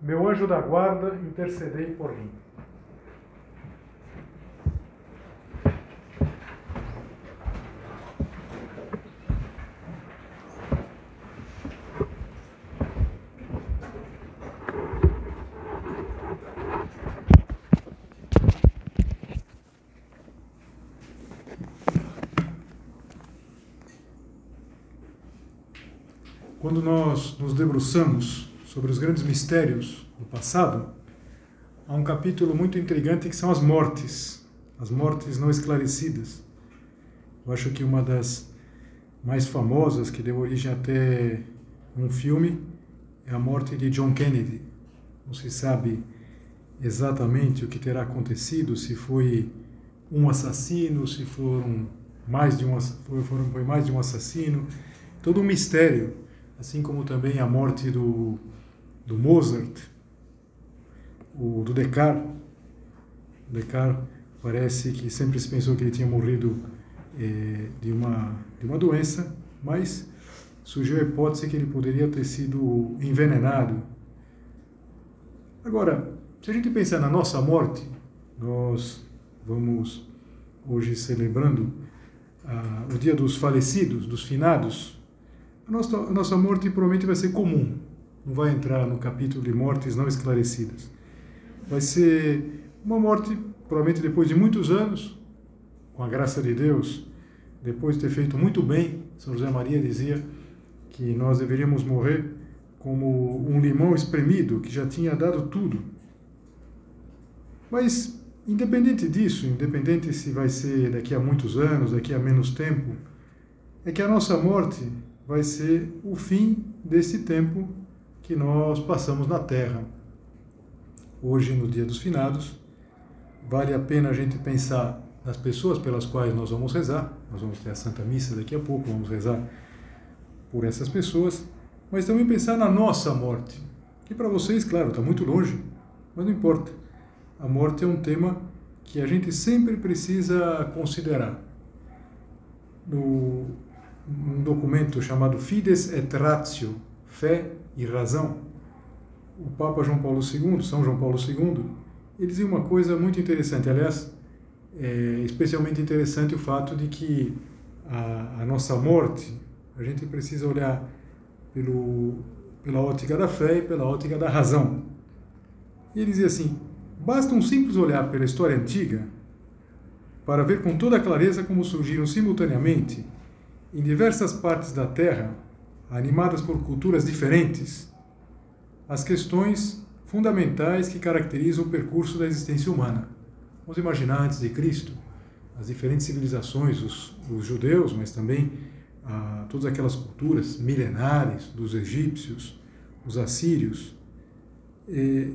meu anjo da guarda, intercedei por mim. Quando nós nos debruçamos sobre os grandes mistérios do passado, há um capítulo muito intrigante que são as mortes, as mortes não esclarecidas. Eu acho que uma das mais famosas, que deu origem até um filme, é a morte de John Kennedy. Não se sabe exatamente o que terá acontecido, se foi um assassino, se foram mais de um, foram, foi mais de um assassino, todo um mistério, assim como também a morte do do Mozart, o do Descartes. Descartes parece que sempre se pensou que ele tinha morrido é, de, uma, de uma doença, mas surgiu a hipótese que ele poderia ter sido envenenado. Agora, se a gente pensar na nossa morte, nós vamos hoje celebrando ah, o dia dos falecidos, dos finados, a nossa, a nossa morte provavelmente vai ser comum não vai entrar no capítulo de mortes não esclarecidas. Vai ser uma morte, provavelmente depois de muitos anos, com a graça de Deus, depois de ter feito muito bem. São José Maria dizia que nós deveríamos morrer como um limão espremido que já tinha dado tudo. Mas, independente disso, independente se vai ser daqui a muitos anos, daqui a menos tempo, é que a nossa morte vai ser o fim desse tempo que nós passamos na Terra. Hoje, no Dia dos Finados, vale a pena a gente pensar nas pessoas pelas quais nós vamos rezar. Nós vamos ter a Santa Missa daqui a pouco, vamos rezar por essas pessoas, mas também pensar na nossa morte. Que para vocês, claro, está muito longe, mas não importa. A morte é um tema que a gente sempre precisa considerar. No, num documento chamado Fides et Ratio, Fé e razão. O Papa João Paulo II, São João Paulo II, ele dizia uma coisa muito interessante. Aliás, é especialmente interessante o fato de que a, a nossa morte, a gente precisa olhar pelo, pela ótica da fé e pela ótica da razão. E ele dizia assim: basta um simples olhar pela história antiga para ver com toda clareza como surgiram simultaneamente em diversas partes da Terra animadas por culturas diferentes, as questões fundamentais que caracterizam o percurso da existência humana. Vamos imaginar antes de Cristo as diferentes civilizações, os, os judeus, mas também ah, todas aquelas culturas milenares dos egípcios, os assírios. E,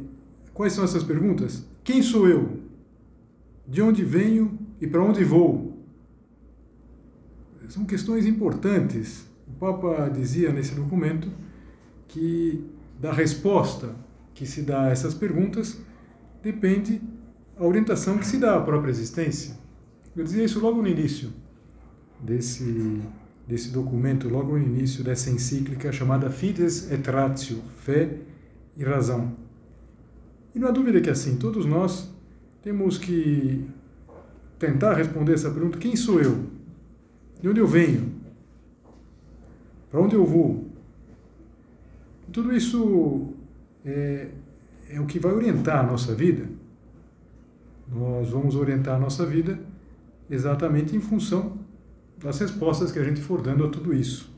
quais são essas perguntas? Quem sou eu? De onde venho e para onde vou? São questões importantes o Papa dizia nesse documento que da resposta que se dá a essas perguntas depende a orientação que se dá à própria existência. Eu dizia isso logo no início desse, desse documento, logo no início dessa encíclica chamada Fides et Ratio, Fé e Razão. E não há dúvida que assim, todos nós temos que tentar responder essa pergunta: quem sou eu? De onde eu venho? Para onde eu vou? Tudo isso é, é o que vai orientar a nossa vida. Nós vamos orientar a nossa vida exatamente em função das respostas que a gente for dando a tudo isso.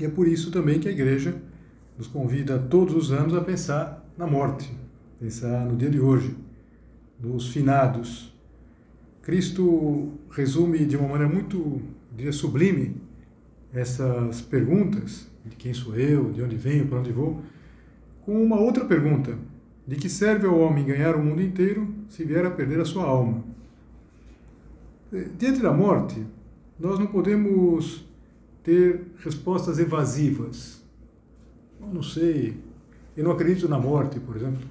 E é por isso também que a igreja nos convida todos os anos a pensar na morte, pensar no dia de hoje, nos finados. Cristo resume de uma maneira muito, diria, sublime essas perguntas, de quem sou eu, de onde venho, para onde vou, com uma outra pergunta, De que serve ao homem ganhar o mundo inteiro se vier a perder a sua alma? Diante da morte, nós não podemos ter respostas evasivas. Eu não sei, eu não acredito na morte, por exemplo.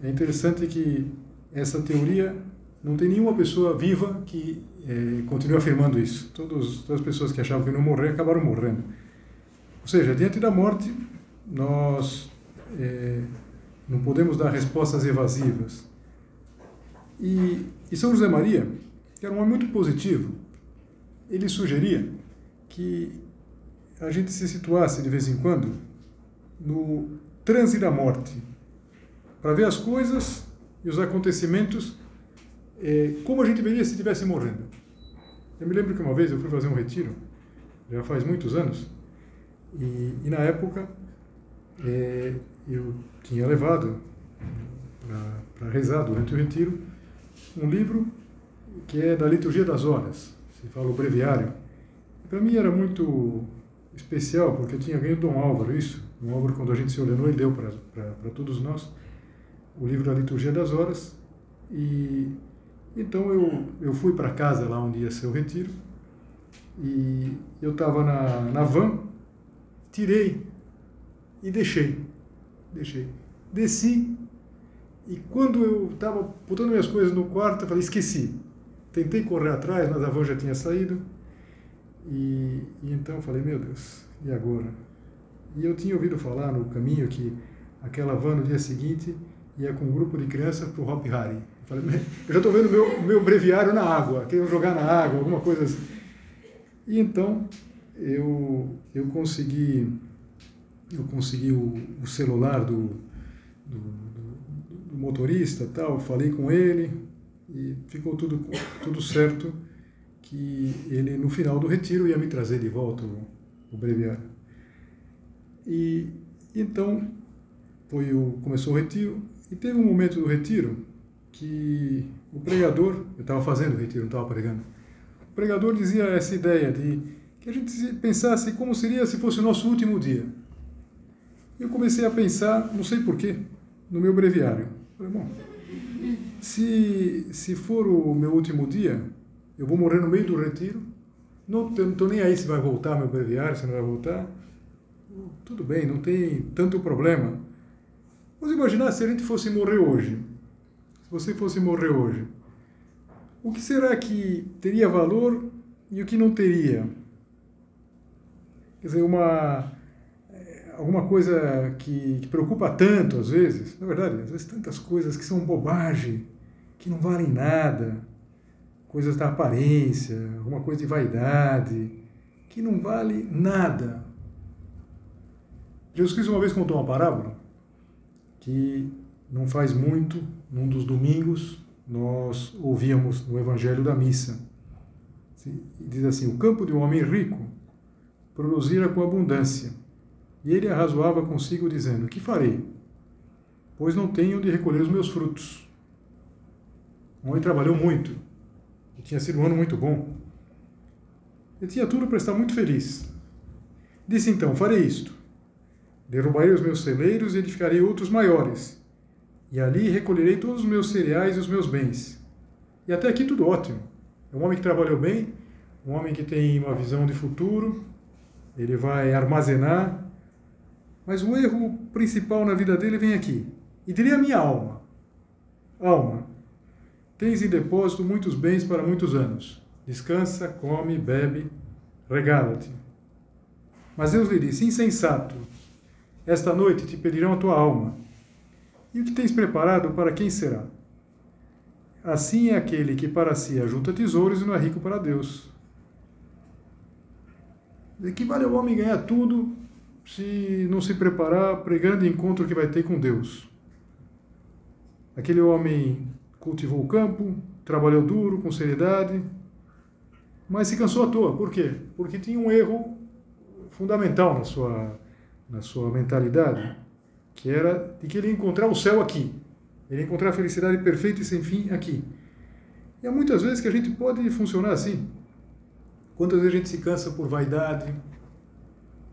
É interessante que essa teoria não tem nenhuma pessoa viva que é, continue afirmando isso. Todos, todas as pessoas que achavam que não morrer acabaram morrendo. Ou seja, diante da morte, nós é, não podemos dar respostas evasivas. E, e São José Maria, que era um homem muito positivo, ele sugeria que a gente se situasse de vez em quando no transe da morte, para ver as coisas e os acontecimentos é, como a gente veria se estivesse morrendo. Eu me lembro que uma vez eu fui fazer um retiro, já faz muitos anos, e, e na época é, eu tinha levado para rezar durante o retiro um livro que é da liturgia das horas, se fala o breviário. Para mim era muito especial, porque eu tinha ganho Dom Álvaro isso. Dom Álvaro, quando a gente se ordenou, ele deu para todos nós o livro da liturgia das horas. E então eu, eu fui para casa lá onde ia ser o retiro, e eu estava na, na van, tirei e deixei. Deixei. Desci, e quando eu estava botando minhas coisas no quarto, eu falei, esqueci. Tentei correr atrás, mas a van já tinha saído. E, e então eu falei, meu Deus, e agora? E eu tinha ouvido falar no caminho que aquela van no dia seguinte ia com um grupo de crianças para o Hop Hari. Eu, falei, eu já estou vendo meu meu breviário na água, queriam jogar na água, alguma coisa assim. E então eu, eu consegui eu consegui o, o celular do, do, do, do motorista tal, falei com ele e ficou tudo, tudo certo que ele no final do retiro ia me trazer de volta o, o breviário. E então foi o, começou o retiro e teve um momento do retiro que o pregador, eu estava fazendo o retiro, não estava pregando, o pregador dizia essa ideia de que a gente pensasse como seria se fosse o nosso último dia. Eu comecei a pensar, não sei porquê, no meu breviário. Falei, bom, se, se for o meu último dia, eu vou morrer no meio do retiro, não estou nem aí se vai voltar meu breviário, se não vai voltar. Tudo bem, não tem tanto problema. Vamos imaginar se a gente fosse morrer hoje. Se você fosse morrer hoje. O que será que teria valor e o que não teria? Quer dizer, uma, eh, alguma coisa que, que preocupa tanto às vezes, na verdade, às vezes tantas coisas que são bobagem, que não valem nada, coisas da aparência, alguma coisa de vaidade, que não vale nada. Jesus Cristo uma vez contou uma parábola que não faz muito, num dos domingos, nós ouvíamos no Evangelho da Missa. Diz assim: O campo de um homem rico produzira com abundância, e ele arrazoava consigo, dizendo: Que farei? Pois não tenho onde recolher os meus frutos. O homem trabalhou muito, e tinha sido um ano muito bom. Ele tinha tudo para estar muito feliz. Disse então: Farei isto Derrubarei os meus celeiros e edificarei outros maiores, e ali recolherei todos os meus cereais e os meus bens. E até aqui tudo ótimo. É um homem que trabalhou bem, um homem que tem uma visão de futuro, ele vai armazenar. Mas o erro principal na vida dele vem aqui. E diria a minha alma: Alma, tens em depósito muitos bens para muitos anos. Descansa, come, bebe, regala-te. Mas Deus lhe disse: Insensato, esta noite te pedirão a tua alma. E o que tens preparado para quem será? Assim é aquele que para si ajunta tesouros e não é rico para Deus. De que vale o homem ganhar tudo se não se preparar pregando o encontro que vai ter com Deus? Aquele homem cultivou o campo, trabalhou duro, com seriedade, mas se cansou à toa. Por quê? Porque tinha um erro fundamental na sua na sua mentalidade, que era de que ele ia encontrar o céu aqui. Ele ia encontrar a felicidade perfeita e sem fim aqui. E há muitas vezes que a gente pode funcionar assim. Quantas vezes a gente se cansa por vaidade,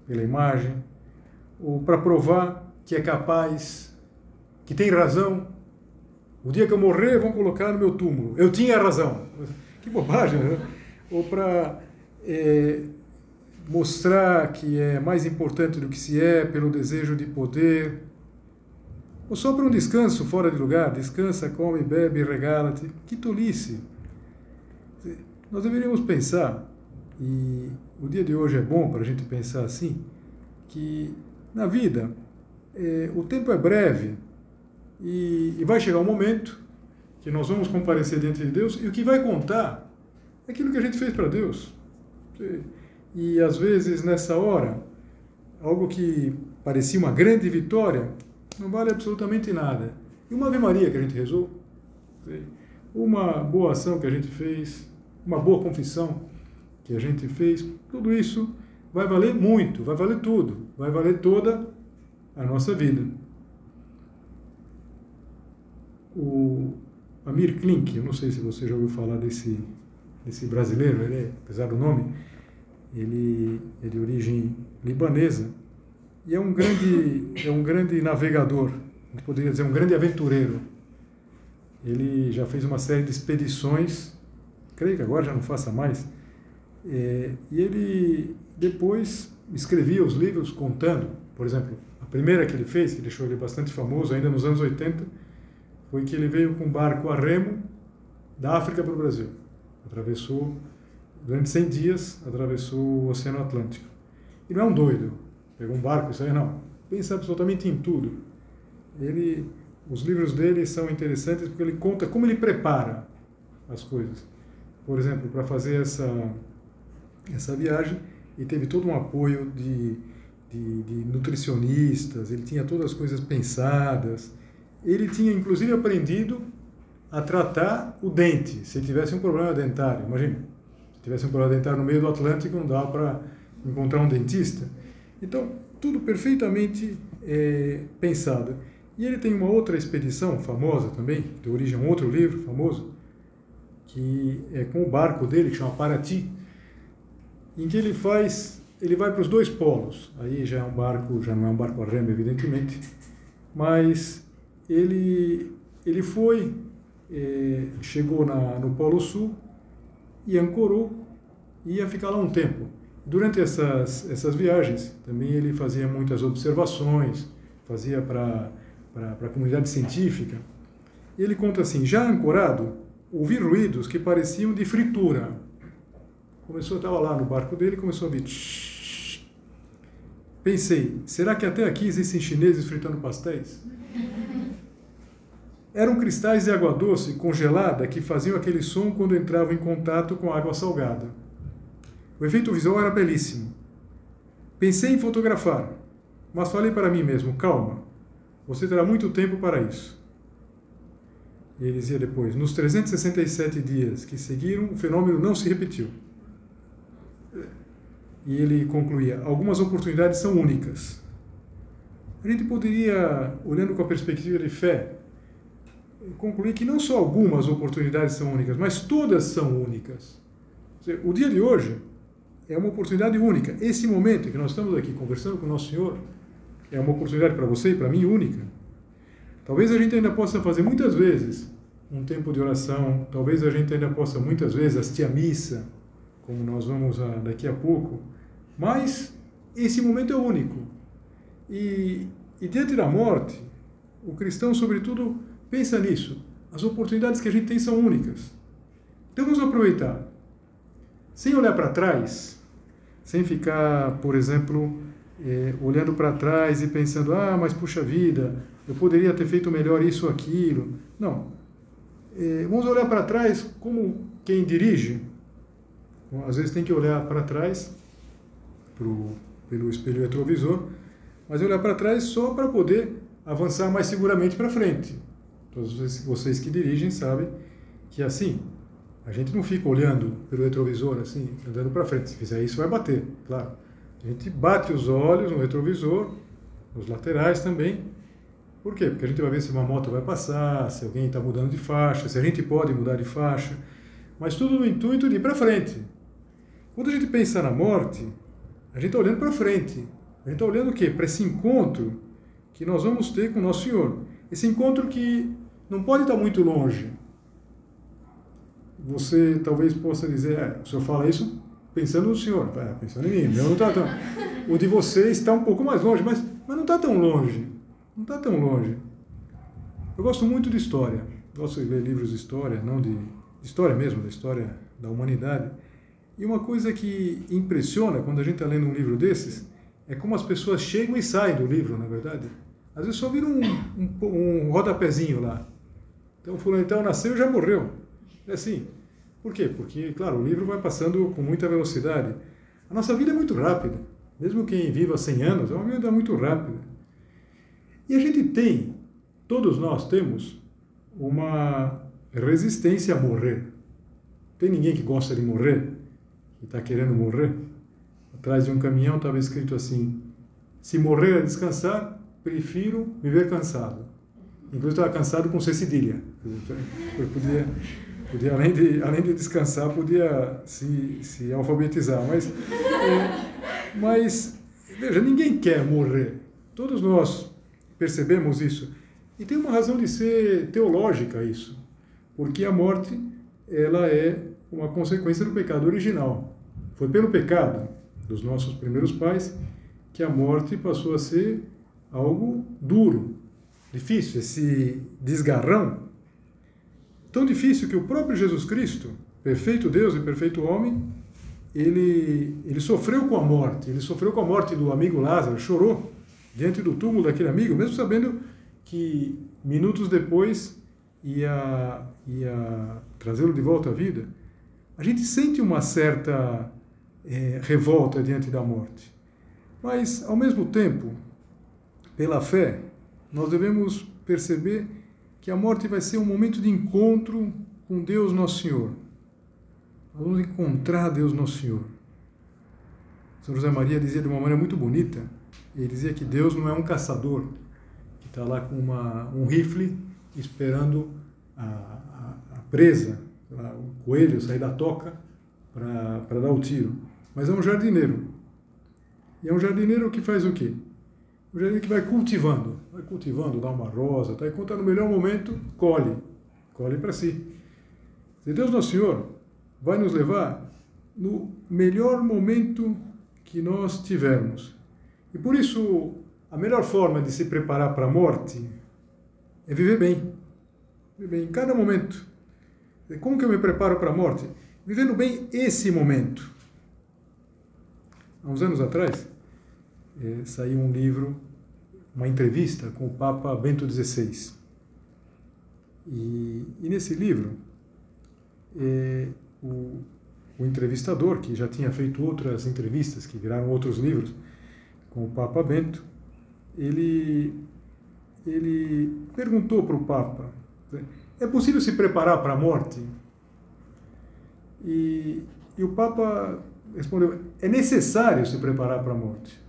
pela imagem, ou para provar que é capaz, que tem razão. O dia que eu morrer, vão colocar no meu túmulo. Eu tinha razão. Que bobagem, né? Ou para é, mostrar que é mais importante do que se é pelo desejo de poder. Ou só para um descanso fora de lugar. Descansa, come, bebe, regala-te. Que tolice. Nós deveríamos pensar, e o dia de hoje é bom para a gente pensar assim, que na vida é, o tempo é breve e, e vai chegar um momento que nós vamos comparecer diante de Deus e o que vai contar é aquilo que a gente fez para Deus. E às vezes nessa hora, algo que parecia uma grande vitória não vale absolutamente nada. E uma Ave Maria que a gente rezou, uma boa ação que a gente fez, uma boa confissão que a gente fez, tudo isso vai valer muito, vai valer tudo, vai valer toda a nossa vida. O Amir Klink, eu não sei se você já ouviu falar desse, desse brasileiro, ele é, apesar do nome, ele é de origem libanesa e é um grande, é um grande navegador, poderia dizer um grande aventureiro. Ele já fez uma série de expedições, creio que agora já não faça mais, é, e ele depois escrevia os livros contando, por exemplo, a primeira que ele fez, que deixou ele bastante famoso ainda nos anos 80, foi que ele veio com um barco a remo da África para o Brasil. Atravessou, durante 100 dias, atravessou o Oceano Atlântico. E não é um doido, pegou um barco, isso aí não. Pensa absolutamente em tudo. Ele, os livros dele são interessantes porque ele conta como ele prepara as coisas. Por exemplo, para fazer essa essa viagem e teve todo um apoio de, de, de, nutricionistas, ele tinha todas as coisas pensadas. Ele tinha inclusive aprendido a tratar o dente, se ele tivesse um problema dentário. Imagina, se tivesse um problema dentário no meio do Atlântico, não dava para encontrar um dentista. Então, tudo perfeitamente é, pensado. E ele tem uma outra expedição famosa também, de origem um outro livro famoso, que é com o barco dele, que chama Paraty em que ele faz, ele vai para os dois polos. Aí já é um barco, já não é um barco a remo, evidentemente, mas ele ele foi, eh, chegou na, no Polo Sul e ancorou e ia ficar lá um tempo. Durante essas essas viagens também ele fazia muitas observações, fazia para a comunidade científica. Ele conta assim: já ancorado, ouvi ruídos que pareciam de fritura Começou, estava lá no barco dele, começou a vir. Pensei, será que até aqui existem chineses fritando pastéis? Eram cristais de água doce congelada que faziam aquele som quando entravam em contato com água salgada. O efeito visual era belíssimo. Pensei em fotografar, mas falei para mim mesmo: calma, você terá muito tempo para isso. E ele dizia depois: nos 367 dias que seguiram, o fenômeno não se repetiu e ele concluía: algumas oportunidades são únicas. A gente poderia, olhando com a perspectiva de fé, concluir que não só algumas oportunidades são únicas, mas todas são únicas. O dia de hoje é uma oportunidade única. Esse momento que nós estamos aqui conversando com o nosso Senhor é uma oportunidade para você e para mim única. Talvez a gente ainda possa fazer muitas vezes um tempo de oração, talvez a gente ainda possa muitas vezes assistir a missa, como nós vamos daqui a pouco, mas esse momento é único. E, e diante da morte, o cristão, sobretudo, pensa nisso. As oportunidades que a gente tem são únicas. Então vamos aproveitar. Sem olhar para trás, sem ficar, por exemplo, é, olhando para trás e pensando, ah, mas puxa vida, eu poderia ter feito melhor isso ou aquilo. Não. É, vamos olhar para trás como quem dirige. Às vezes tem que olhar para trás pro, pelo espelho retrovisor, mas olhar para trás só para poder avançar mais seguramente para frente. Todos vocês que dirigem sabem que é assim, a gente não fica olhando pelo retrovisor assim, andando para frente. Se fizer isso, vai bater, claro. A gente bate os olhos no retrovisor, nos laterais também. Por quê? Porque a gente vai ver se uma moto vai passar, se alguém está mudando de faixa, se a gente pode mudar de faixa, mas tudo no intuito de ir para frente. Quando a gente pensa na morte, a gente está olhando para frente. A gente está olhando o quê? Para esse encontro que nós vamos ter com o nosso Senhor. Esse encontro que não pode estar muito longe. Você talvez possa dizer, é, o senhor fala isso pensando no senhor, é, pensando em mim. não tá tão... O de você está um pouco mais longe, mas, mas não está tão longe. Não está tão longe. Eu gosto muito de história. Gosto de ler livros de história, não de, história mesmo, da história da humanidade. E uma coisa que impressiona quando a gente está lendo um livro desses é como as pessoas chegam e saem do livro, na verdade. Às vezes só vira um, um, um rodapézinho lá. Então, fulano então nasceu e já morreu. É assim. Por quê? Porque, claro, o livro vai passando com muita velocidade. A nossa vida é muito rápida. Mesmo quem viva 100 anos, é uma vida muito rápida. E a gente tem, todos nós temos, uma resistência a morrer. Tem ninguém que gosta de morrer? Que está querendo morrer? Atrás de um caminhão estava escrito assim: se morrer a descansar, prefiro viver cansado. Inclusive estava cansado com C cedilha. Eu podia, podia além, de, além de descansar, podia se, se alfabetizar. Mas, é, mas, veja, ninguém quer morrer. Todos nós percebemos isso. E tem uma razão de ser teológica isso. Porque a morte, ela é uma consequência do pecado original. Foi pelo pecado dos nossos primeiros pais, que a morte passou a ser algo duro, difícil, esse desgarrão. Tão difícil que o próprio Jesus Cristo, perfeito Deus e perfeito homem, ele, ele sofreu com a morte, ele sofreu com a morte do amigo Lázaro, chorou diante do túmulo daquele amigo, mesmo sabendo que minutos depois ia, ia trazê-lo de volta à vida. A gente sente uma certa é, revolta diante da morte. Mas, ao mesmo tempo, pela fé, nós devemos perceber que a morte vai ser um momento de encontro com Deus Nosso Senhor. Vamos encontrar Deus Nosso Senhor. São José Maria dizia de uma maneira muito bonita, ele dizia que Deus não é um caçador que está lá com uma, um rifle esperando a, a, a presa, o coelho sair da toca para dar o tiro mas é um jardineiro. E é um jardineiro que faz o quê? Jardineiro que vai cultivando, vai cultivando, dá uma rosa, tá? e quando está no melhor momento, colhe, colhe para si. E Deus Nosso Senhor vai nos levar no melhor momento que nós tivermos. E por isso, a melhor forma de se preparar para a morte é viver bem. Viver bem em cada momento. Como que eu me preparo para a morte? Vivendo bem esse momento há uns anos atrás, é, saiu um livro, uma entrevista com o Papa Bento XVI. E, e nesse livro, é, o, o entrevistador, que já tinha feito outras entrevistas, que viraram outros livros, com o Papa Bento, ele, ele perguntou para o Papa: é possível se preparar para a morte? E, e o Papa respondeu: é necessário se preparar para a morte.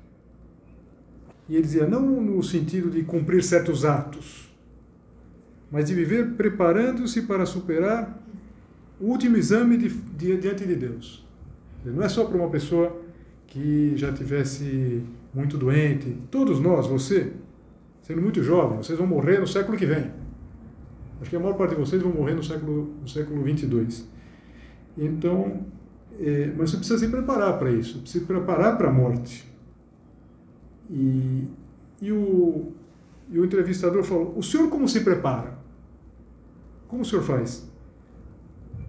E ele dizia: não no sentido de cumprir certos atos, mas de viver preparando-se para superar o último exame de, de, diante de Deus. Não é só para uma pessoa que já tivesse muito doente. Todos nós, você, sendo muito jovem, vocês vão morrer no século que vem. Acho que a maior parte de vocês vão morrer no século, no século 22. Então, é, mas você precisa se preparar para isso, precisa se preparar para a morte. E, e, o, e o entrevistador falou: O senhor como se prepara? Como o senhor faz?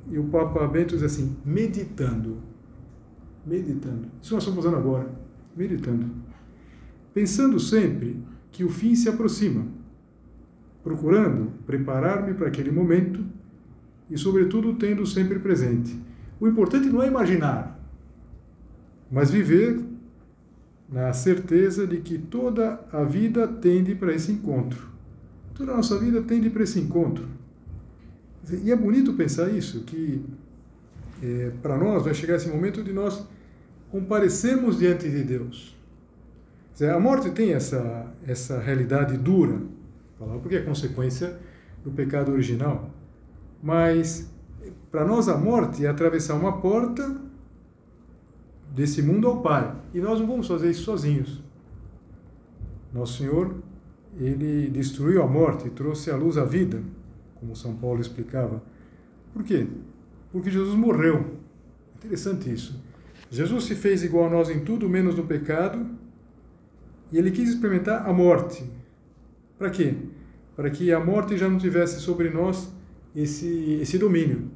E o Papa Bento diz assim: meditando. Meditando. Isso nós estamos fazendo agora. Meditando. Pensando sempre que o fim se aproxima. Procurando preparar-me para aquele momento e, sobretudo, tendo sempre presente o importante não é imaginar, mas viver na certeza de que toda a vida tende para esse encontro. Toda a nossa vida tende para esse encontro. E é bonito pensar isso, que é, para nós vai chegar esse momento de nós comparecermos diante de Deus. A morte tem essa, essa realidade dura, porque é consequência do pecado original, mas para nós, a morte é atravessar uma porta desse mundo ao Pai. E nós não vamos fazer isso sozinhos. Nosso Senhor, ele destruiu a morte e trouxe à luz a vida, como São Paulo explicava. Por quê? Porque Jesus morreu. Interessante isso. Jesus se fez igual a nós em tudo, menos no pecado, e ele quis experimentar a morte. Para quê? Para que a morte já não tivesse sobre nós esse, esse domínio.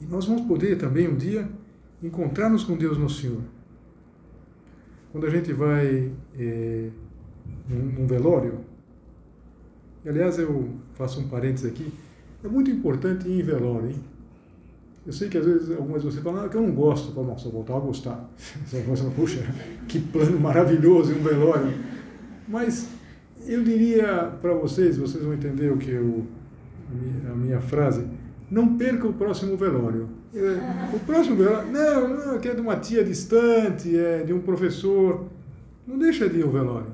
E nós vamos poder também um dia encontrar-nos com Deus no Senhor. Quando a gente vai é, num, num velório, e, aliás eu faço um parênteses aqui, é muito importante ir em velório, hein? Eu sei que às vezes algumas você falam, ah, que eu não gosto. Eu falo, se eu a gostar. Você fala, puxa, que plano maravilhoso, um velório. Mas eu diria para vocês, vocês vão entender o que eu, a minha frase, não perca o próximo velório. É, o próximo velório, não, não, que é de uma tia distante, é de um professor. Não deixa de ir ao velório.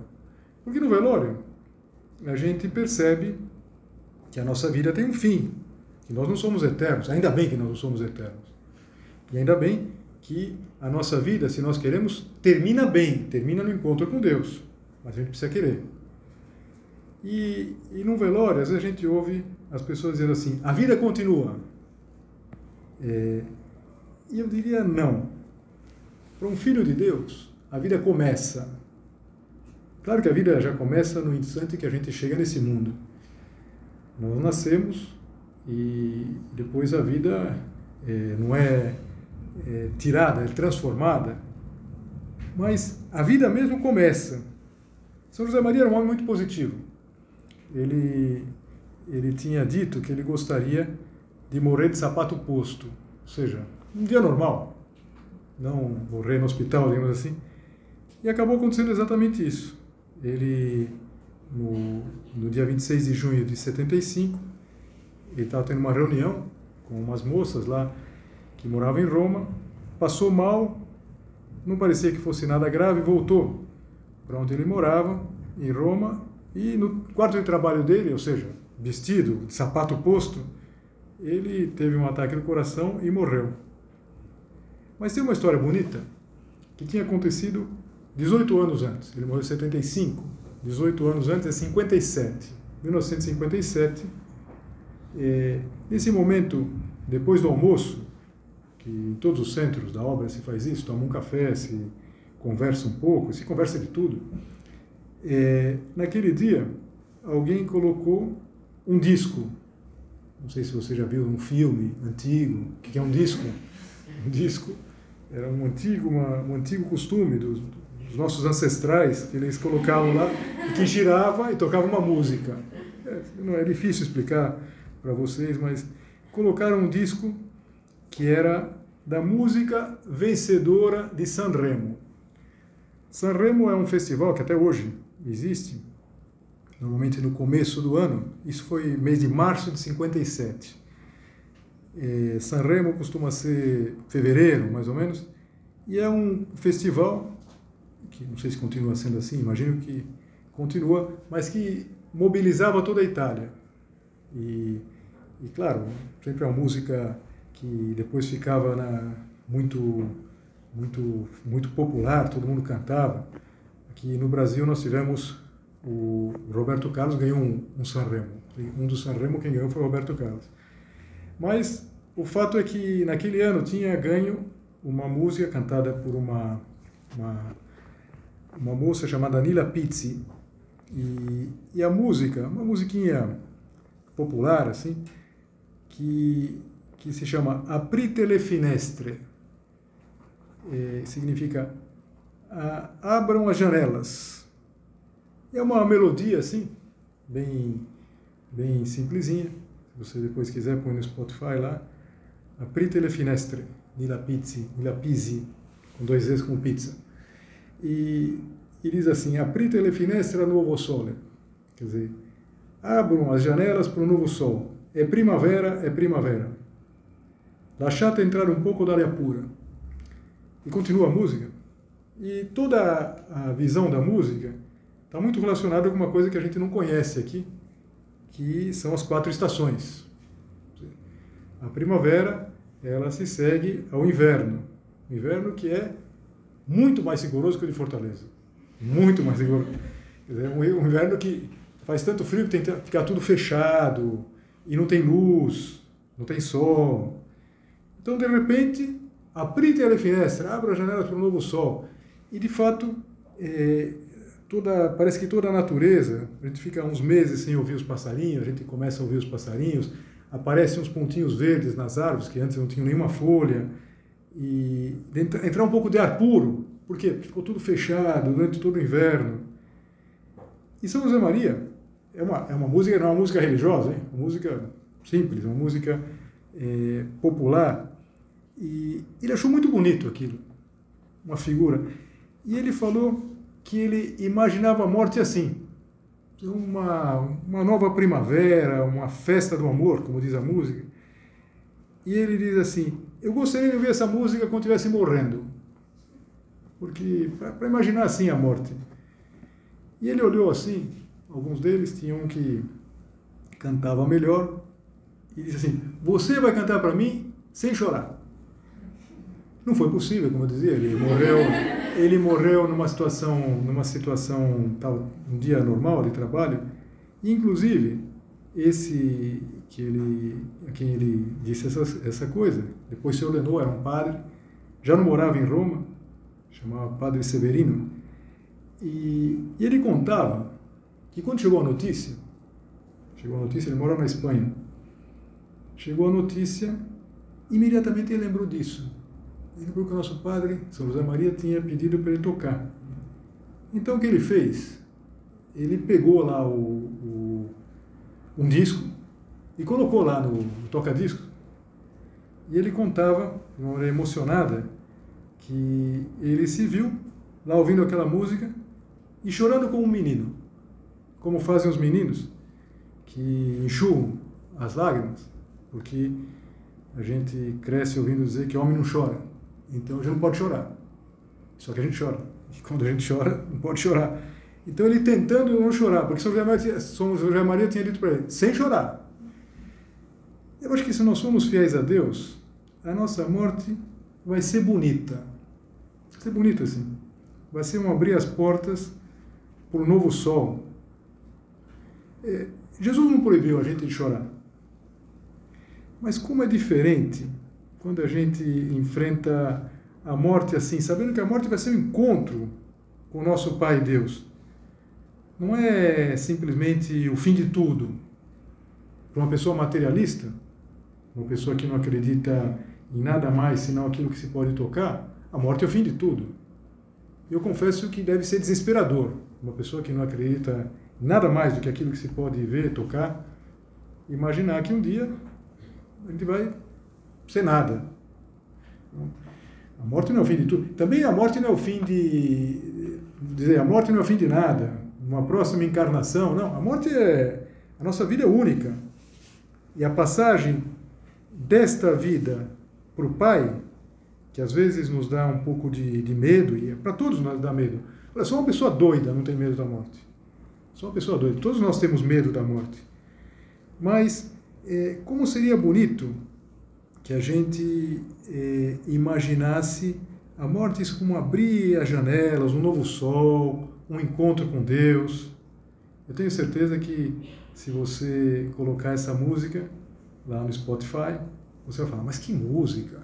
Porque no velório, a gente percebe que a nossa vida tem um fim que nós não somos eternos, ainda bem que nós não somos eternos. E ainda bem que a nossa vida, se nós queremos, termina bem, termina no encontro com Deus. Mas a gente precisa querer. E, e no velório, às vezes a gente ouve as pessoas dizendo assim: a vida continua. É, e eu diria não. Para um filho de Deus, a vida começa. Claro que a vida já começa no instante que a gente chega nesse mundo. Nós nascemos, e depois a vida é, não é, é tirada, é transformada, mas a vida mesmo começa. São José Maria era um homem muito positivo. Ele, ele tinha dito que ele gostaria de morrer de sapato posto, ou seja, um dia normal, não morrer no hospital, digamos assim. E acabou acontecendo exatamente isso. Ele, no, no dia 26 de junho de 75, ele estava tendo uma reunião com umas moças lá que moravam em Roma, passou mal, não parecia que fosse nada grave, voltou para onde ele morava, em Roma, e no quarto de trabalho dele, ou seja, vestido, sapato posto, ele teve um ataque no coração e morreu. Mas tem uma história bonita que tinha acontecido 18 anos antes. Ele morreu em 75. 18 anos antes é 57. 1957 é, nesse momento, depois do almoço, que em todos os centros da obra se faz isso, toma um café, se conversa um pouco, se conversa de tudo. É, naquele dia, alguém colocou um disco. Não sei se você já viu um filme antigo. Que é um disco? Um disco era um antigo, uma, um antigo costume dos, dos nossos ancestrais, que eles colocavam lá, e que girava e tocava uma música. É, não é difícil explicar para vocês, mas colocaram um disco que era da música vencedora de Sanremo. Sanremo é um festival que até hoje existe, normalmente no começo do ano, isso foi mês de março de 57. É, Sanremo costuma ser fevereiro, mais ou menos, e é um festival que não sei se continua sendo assim, imagino que continua, mas que mobilizava toda a Itália. E e claro, sempre uma música que depois ficava na, muito, muito, muito popular, todo mundo cantava. Aqui no Brasil nós tivemos o Roberto Carlos ganhou um, um Sanremo. Um dos Sanremo quem ganhou foi o Roberto Carlos. Mas o fato é que naquele ano tinha ganho uma música cantada por uma, uma, uma moça chamada Nila Pizzi. E, e a música, uma musiquinha popular assim, que, que se chama Aprite le finestre. É, significa abram as janelas. É uma melodia assim, bem, bem simplesinha. Se você depois quiser, põe no Spotify lá. Aprite le finestre, di la pizzi, di la pizzi, com dois vezes com pizza. E, e diz assim, aprite le finestre a nuovo sole. Quer dizer, abram as janelas para o novo sol. É primavera, é primavera. Lasciate entrar um pouco d'aria pura. E continua a música. E toda a visão da música está muito relacionada com uma coisa que a gente não conhece aqui, que são as quatro estações. A primavera, ela se segue ao inverno. Inverno que é muito mais rigoroso que o de Fortaleza. Muito mais rigoroso. Dizer, um inverno que faz tanto frio que tem que ficar tudo fechado e não tem luz, não tem sol. Então, de repente, aprite a finestra, abra as janelas para o novo sol. E, de fato, é, toda, parece que toda a natureza, a gente fica uns meses sem ouvir os passarinhos, a gente começa a ouvir os passarinhos, aparecem uns pontinhos verdes nas árvores que antes não tinham nenhuma folha, e entrar um pouco de ar puro, por quê? Porque ficou tudo fechado durante todo o inverno. E São José Maria é uma, é uma música, não é uma música religiosa, hein? uma música simples, uma música é, popular. E ele achou muito bonito aquilo, uma figura. E ele falou que ele imaginava a morte assim, uma, uma nova primavera, uma festa do amor, como diz a música. E ele diz assim: Eu gostaria de ouvir essa música quando estivesse morrendo. Porque, para imaginar assim a morte. E ele olhou assim, alguns deles tinham um que cantava melhor, e disse assim: Você vai cantar para mim sem chorar. Não foi possível, como eu dizia, ele morreu, ele morreu numa situação, numa situação tal, um dia normal de trabalho, inclusive esse que ele, a quem ele disse essa, essa coisa, depois seu Lenô era um padre, já não morava em Roma, chamava Padre Severino, e, e ele contava que quando chegou a notícia, chegou a notícia, ele morava na Espanha, chegou a notícia, imediatamente ele lembrou disso ele lembrou que o nosso padre, São José Maria, tinha pedido para ele tocar. Então o que ele fez? Ele pegou lá o, o um disco e colocou lá no, no toca-disco. E ele contava, de uma maneira emocionada, que ele se viu lá ouvindo aquela música e chorando como um menino, como fazem os meninos que enxugam as lágrimas, porque a gente cresce ouvindo dizer que homem não chora. Então gente não pode chorar. Só que a gente chora. E quando a gente chora, não pode chorar. Então ele tentando não chorar, porque São José Maria, São José Maria tinha dito para ele, sem chorar. Eu acho que se nós somos fiéis a Deus, a nossa morte vai ser bonita. Vai ser bonita assim. Vai ser um abrir as portas para um novo sol. É, Jesus não proibiu a gente de chorar. Mas como é diferente quando a gente enfrenta a morte assim, sabendo que a morte vai ser um encontro com o nosso Pai Deus. Não é simplesmente o fim de tudo. Para uma pessoa materialista, uma pessoa que não acredita em nada mais senão aquilo que se pode tocar, a morte é o fim de tudo. Eu confesso que deve ser desesperador. Uma pessoa que não acredita em nada mais do que aquilo que se pode ver, tocar, imaginar que um dia a gente vai sem nada. A morte não é o fim de tudo. Também a morte não é o fim de. dizer, a morte não é o fim de nada. Uma próxima encarnação. Não, a morte é. A nossa vida é única. E a passagem desta vida para o Pai, que às vezes nos dá um pouco de, de medo, e é para todos nós dá medo. Olha, só uma pessoa doida não tem medo da morte. Só uma pessoa doida. Todos nós temos medo da morte. Mas, é, como seria bonito que a gente eh, imaginasse a morte como abrir as janelas, um novo sol, um encontro com Deus. Eu tenho certeza que se você colocar essa música lá no Spotify, você vai falar, mas que música?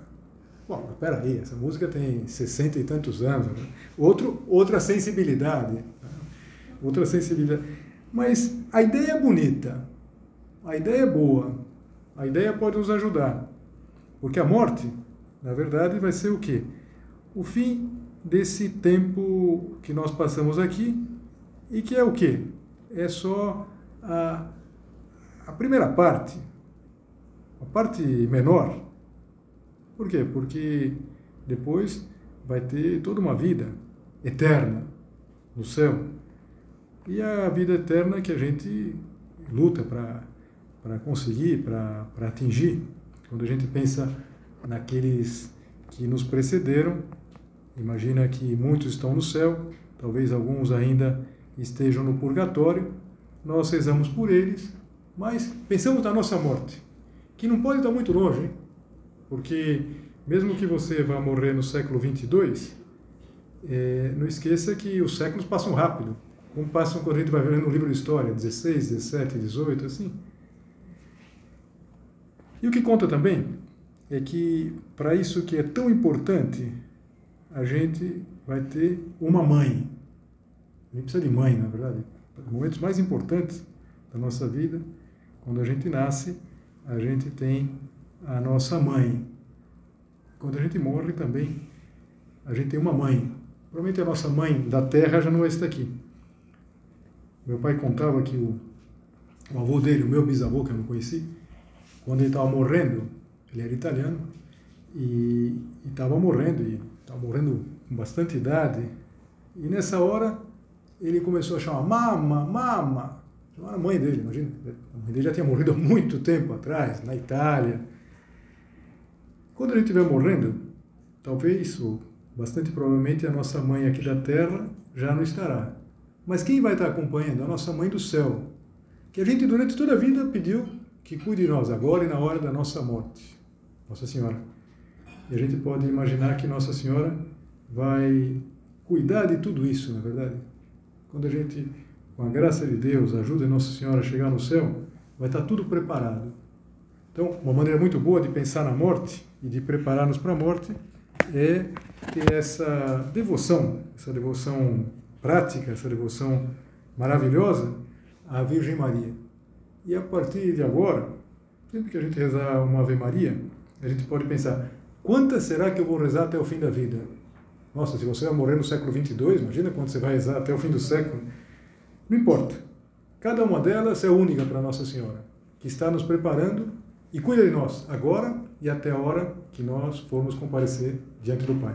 Bom, mas peraí, essa música tem sessenta e tantos anos. Né? Outro, outra sensibilidade. Né? Outra sensibilidade. Mas a ideia é bonita, a ideia é boa, a ideia pode nos ajudar. Porque a morte, na verdade, vai ser o quê? O fim desse tempo que nós passamos aqui e que é o quê? É só a, a primeira parte, a parte menor. Por quê? Porque depois vai ter toda uma vida eterna no céu. E a vida eterna que a gente luta para conseguir, para atingir. Quando a gente pensa naqueles que nos precederam, imagina que muitos estão no céu, talvez alguns ainda estejam no purgatório, nós rezamos por eles, mas pensamos na nossa morte, que não pode estar muito longe, hein? porque mesmo que você vá morrer no século 22, é, não esqueça que os séculos passam rápido. como passam quando a gente vai vendo no livro de história, 16, 17, 18, assim. E o que conta também é que, para isso que é tão importante, a gente vai ter uma mãe. Gente precisa de mãe, na verdade. Os momentos mais importantes da nossa vida, quando a gente nasce, a gente tem a nossa mãe. Quando a gente morre também, a gente tem uma mãe. Provavelmente a nossa mãe da terra já não vai estar aqui. Meu pai contava que o, o avô dele, o meu bisavô, que eu não conheci, quando ele estava morrendo, ele era italiano, e estava morrendo, e estava morrendo com bastante idade, e nessa hora ele começou a chamar mama, mama, chamar a mãe dele, imagina, a mãe dele já tinha morrido há muito tempo atrás, na Itália. Quando ele estiver morrendo, talvez, ou bastante provavelmente, a nossa mãe aqui da terra já não estará. Mas quem vai estar acompanhando? A nossa mãe do céu, que a gente durante toda a vida pediu que cuide de nós, agora e na hora da nossa morte. Nossa Senhora. E a gente pode imaginar que Nossa Senhora vai cuidar de tudo isso, na é verdade. Quando a gente, com a graça de Deus, ajuda Nossa Senhora a chegar no céu, vai estar tudo preparado. Então, uma maneira muito boa de pensar na morte e de preparar-nos para a morte é ter essa devoção, essa devoção prática, essa devoção maravilhosa à Virgem Maria. E a partir de agora, sempre que a gente rezar uma Ave Maria, a gente pode pensar: quantas será que eu vou rezar até o fim da vida? Nossa, se você vai morrer no século 22, imagina quanto você vai rezar até o fim do século. Não importa. Cada uma delas é única para Nossa Senhora, que está nos preparando e cuida de nós, agora e até a hora que nós formos comparecer diante do Pai.